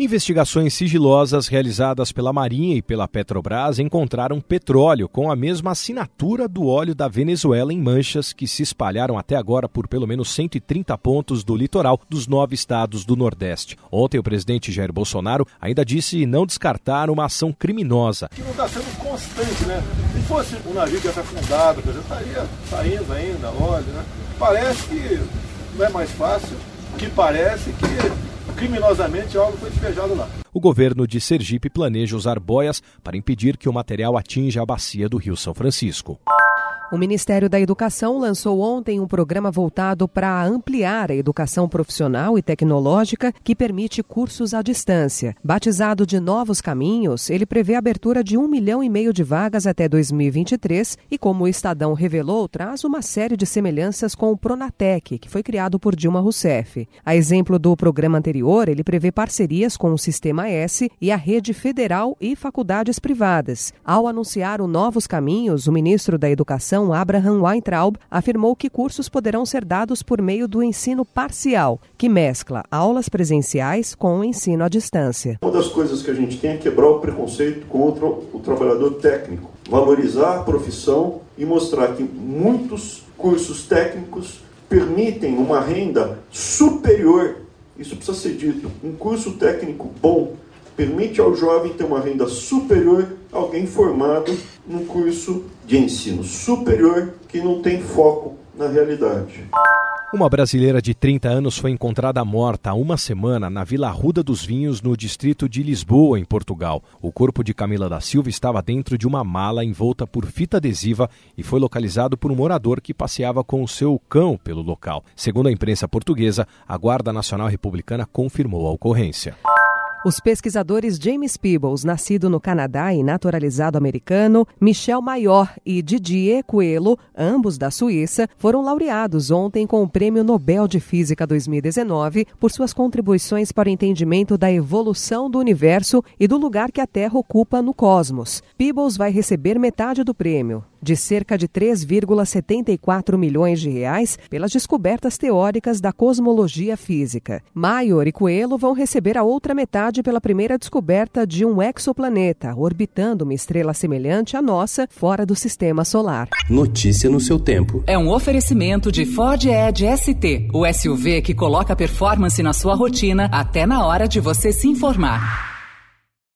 Investigações sigilosas realizadas pela Marinha e pela Petrobras encontraram petróleo com a mesma assinatura do óleo da Venezuela em manchas que se espalharam até agora por pelo menos 130 pontos do litoral dos nove estados do Nordeste. Ontem, o presidente Jair Bolsonaro ainda disse não descartar uma ação criminosa. Que não está sendo constante, né? Se fosse um navio que afundado, por exemplo, estaria saindo ainda óleo, né? Parece que não é mais fácil, que parece que criminosamente algo foi despejado lá. O governo de Sergipe planeja usar boias para impedir que o material atinja a bacia do Rio São Francisco. O Ministério da Educação lançou ontem um programa voltado para ampliar a educação profissional e tecnológica que permite cursos à distância. Batizado de Novos Caminhos, ele prevê a abertura de um milhão e meio de vagas até 2023 e, como o Estadão revelou, traz uma série de semelhanças com o Pronatec, que foi criado por Dilma Rousseff. A exemplo do programa anterior, ele prevê parcerias com o Sistema S e a rede federal e faculdades privadas. Ao anunciar o Novos Caminhos, o ministro da Educação Abraham Weintraub, afirmou que cursos poderão ser dados por meio do ensino parcial, que mescla aulas presenciais com o ensino à distância. Uma das coisas que a gente tem é quebrar o preconceito contra o trabalhador técnico, valorizar a profissão e mostrar que muitos cursos técnicos permitem uma renda superior. Isso precisa ser dito. Um curso técnico bom permite ao jovem ter uma renda superior a alguém formado num curso de ensino superior que não tem foco na realidade. Uma brasileira de 30 anos foi encontrada morta há uma semana na Vila Ruda dos Vinhos, no distrito de Lisboa, em Portugal. O corpo de Camila da Silva estava dentro de uma mala envolta por fita adesiva e foi localizado por um morador que passeava com o seu cão pelo local. Segundo a imprensa portuguesa, a Guarda Nacional Republicana confirmou a ocorrência. Os pesquisadores James Peebles, nascido no Canadá e naturalizado americano, Michel Mayor e Didier Coelho, ambos da Suíça, foram laureados ontem com o Prêmio Nobel de Física 2019 por suas contribuições para o entendimento da evolução do universo e do lugar que a Terra ocupa no cosmos. Peebles vai receber metade do prêmio, de cerca de 3,74 milhões de reais pelas descobertas teóricas da cosmologia física. Maior e Coelho vão receber a outra metade pela primeira descoberta de um exoplaneta orbitando uma estrela semelhante à nossa fora do sistema solar. Notícia no seu tempo. É um oferecimento de Ford Edge ST, o SUV que coloca performance na sua rotina até na hora de você se informar.